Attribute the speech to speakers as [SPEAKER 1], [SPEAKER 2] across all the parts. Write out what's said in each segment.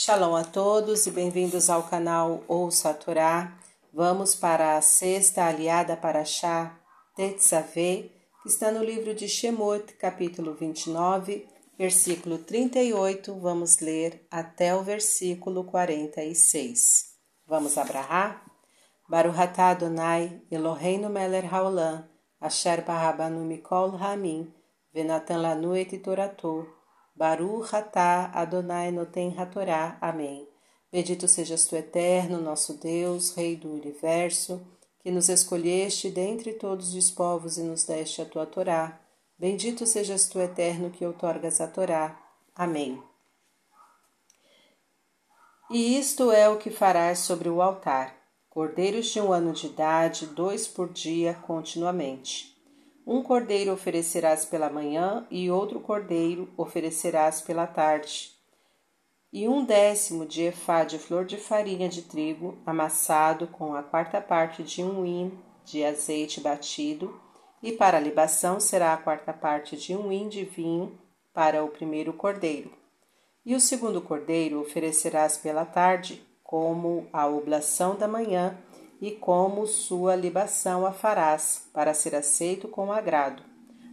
[SPEAKER 1] Shalom a todos e bem-vindos ao canal Ouça a Torá. Vamos para a sexta aliada para Chá Tetzaveh, que está no livro de Shemot, capítulo 29, versículo 38. Vamos ler até o versículo 46. Vamos abrahar? Baruch atah Adonai, Eloheinu melech haolam, asher barabanu mikol hamim, venatan lanu et toratou. Baruch atah Adonai noten hatorá. Amém. Bendito sejas tu, eterno, nosso Deus, Rei do Universo, que nos escolheste dentre todos os povos e nos deste a tua Torá. Bendito sejas tu, eterno, que outorgas a Torá. Amém. E isto é o que farás sobre o altar Cordeiros de um ano de idade, dois por dia, continuamente. Um cordeiro oferecerás pela manhã e outro cordeiro oferecerás pela tarde. E um décimo de efá de flor de farinha de trigo, amassado com a quarta parte de um hin de azeite batido, e para a libação será a quarta parte de um hin de vinho para o primeiro cordeiro. E o segundo cordeiro oferecerás pela tarde, como a oblação da manhã, e como sua libação a farás, para ser aceito com agrado.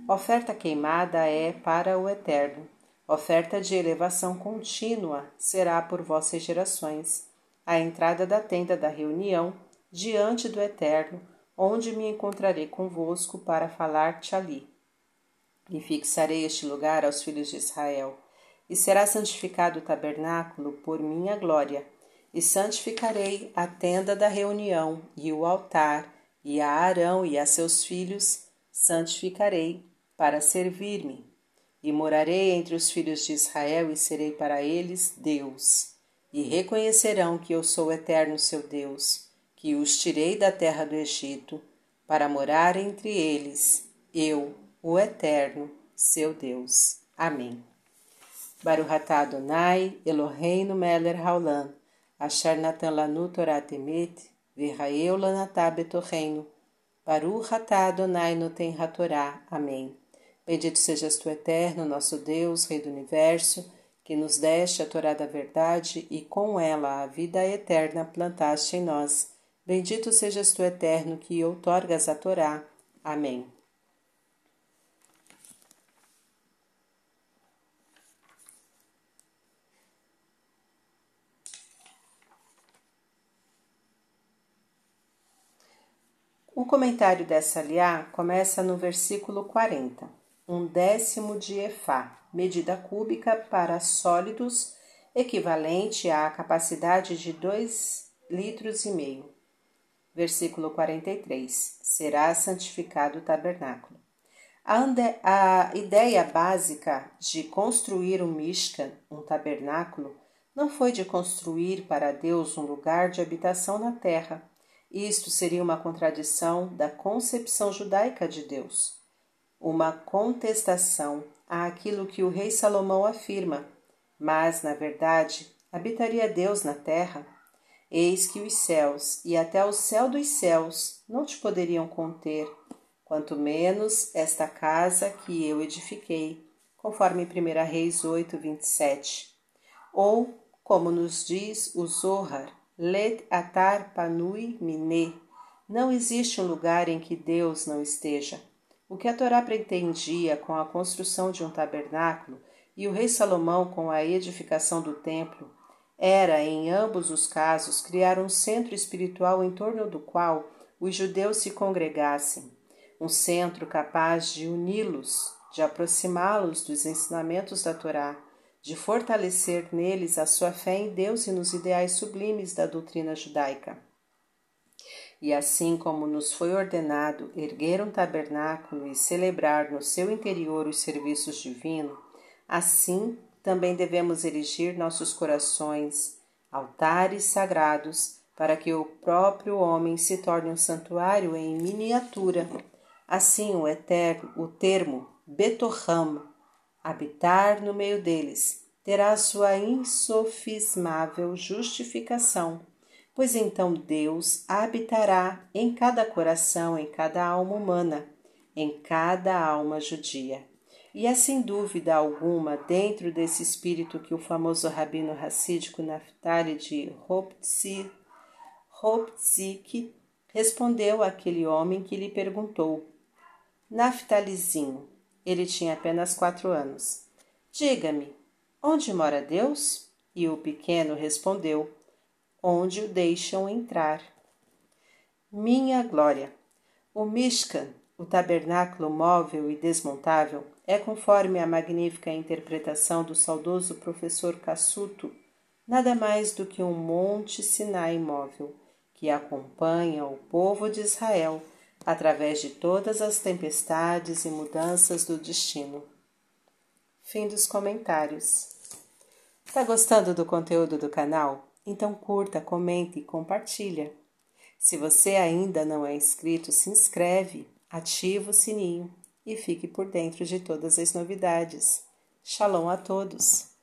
[SPEAKER 1] Oferta queimada é para o eterno. Oferta de elevação contínua será por vossas gerações. A entrada da tenda da reunião, diante do eterno, onde me encontrarei convosco para falar-te ali. E fixarei este lugar aos filhos de Israel. E será santificado o tabernáculo por minha glória e santificarei a tenda da reunião e o altar, e a Arão e a seus filhos santificarei para servir-me. E morarei entre os filhos de Israel e serei para eles Deus. E reconhecerão que eu sou o eterno seu Deus, que os tirei da terra do Egito, para morar entre eles, eu, o eterno, seu Deus. Amém. Baruch atah Adonai, Eloheinu melech haolam, Asher Natan Lanu Torah Temet, Virraeu Lanatá Betorreino, Baruch Atá Adonai Noten Hatorá. Amém. Bendito sejas tu, eterno, nosso Deus, Rei do Universo, que nos deste a Torá da verdade e com ela a vida eterna plantaste em nós. Bendito sejas tu, eterno, que outorgas a Torá. Amém. O comentário dessa liá começa no versículo 40. Um décimo de Efá, medida cúbica para sólidos, equivalente à capacidade de 2 litros e meio. Versículo 43. Será santificado o tabernáculo. A, a ideia básica de construir um Mishkan, um tabernáculo, não foi de construir para Deus um lugar de habitação na terra, isto seria uma contradição da concepção judaica de Deus, uma contestação àquilo que o rei Salomão afirma, mas, na verdade, habitaria Deus na terra? Eis que os céus e até o céu dos céus não te poderiam conter, quanto menos esta casa que eu edifiquei, conforme 1 Reis 8, 27. Ou, como nos diz o Zohar, Let atar panui mine. Não existe um lugar em que Deus não esteja. O que a Torá pretendia com a construção de um tabernáculo e o rei Salomão com a edificação do templo era, em ambos os casos, criar um centro espiritual em torno do qual os judeus se congregassem, um centro capaz de uni-los, de aproximá-los dos ensinamentos da Torá, de fortalecer neles a sua fé em Deus e nos ideais sublimes da doutrina judaica. E assim como nos foi ordenado erguer um tabernáculo e celebrar no seu interior os serviços divinos, assim também devemos erigir nossos corações, altares sagrados, para que o próprio homem se torne um santuário em miniatura. Assim, o eterno, o termo Betorram habitar no meio deles, terá sua insofismável justificação, pois então Deus habitará em cada coração, em cada alma humana, em cada alma judia. E é sem dúvida alguma dentro desse espírito que o famoso rabino racídico Naftali de Hopzik respondeu àquele homem que lhe perguntou: Naftalizinho, ele tinha apenas quatro anos, diga-me, onde mora Deus? E o pequeno respondeu: Onde o deixam entrar. Minha glória! O Mishkan, o tabernáculo móvel e desmontável, é conforme a magnífica interpretação do saudoso professor Cassuto, nada mais do que um monte Sinai móvel que acompanha o povo de Israel através de todas as tempestades e mudanças do destino. Fim dos comentários. Está gostando do conteúdo do canal? Então curta, comente e compartilha. Se você ainda não é inscrito, se inscreve, ativa o sininho e fique por dentro de todas as novidades. Shalom a todos!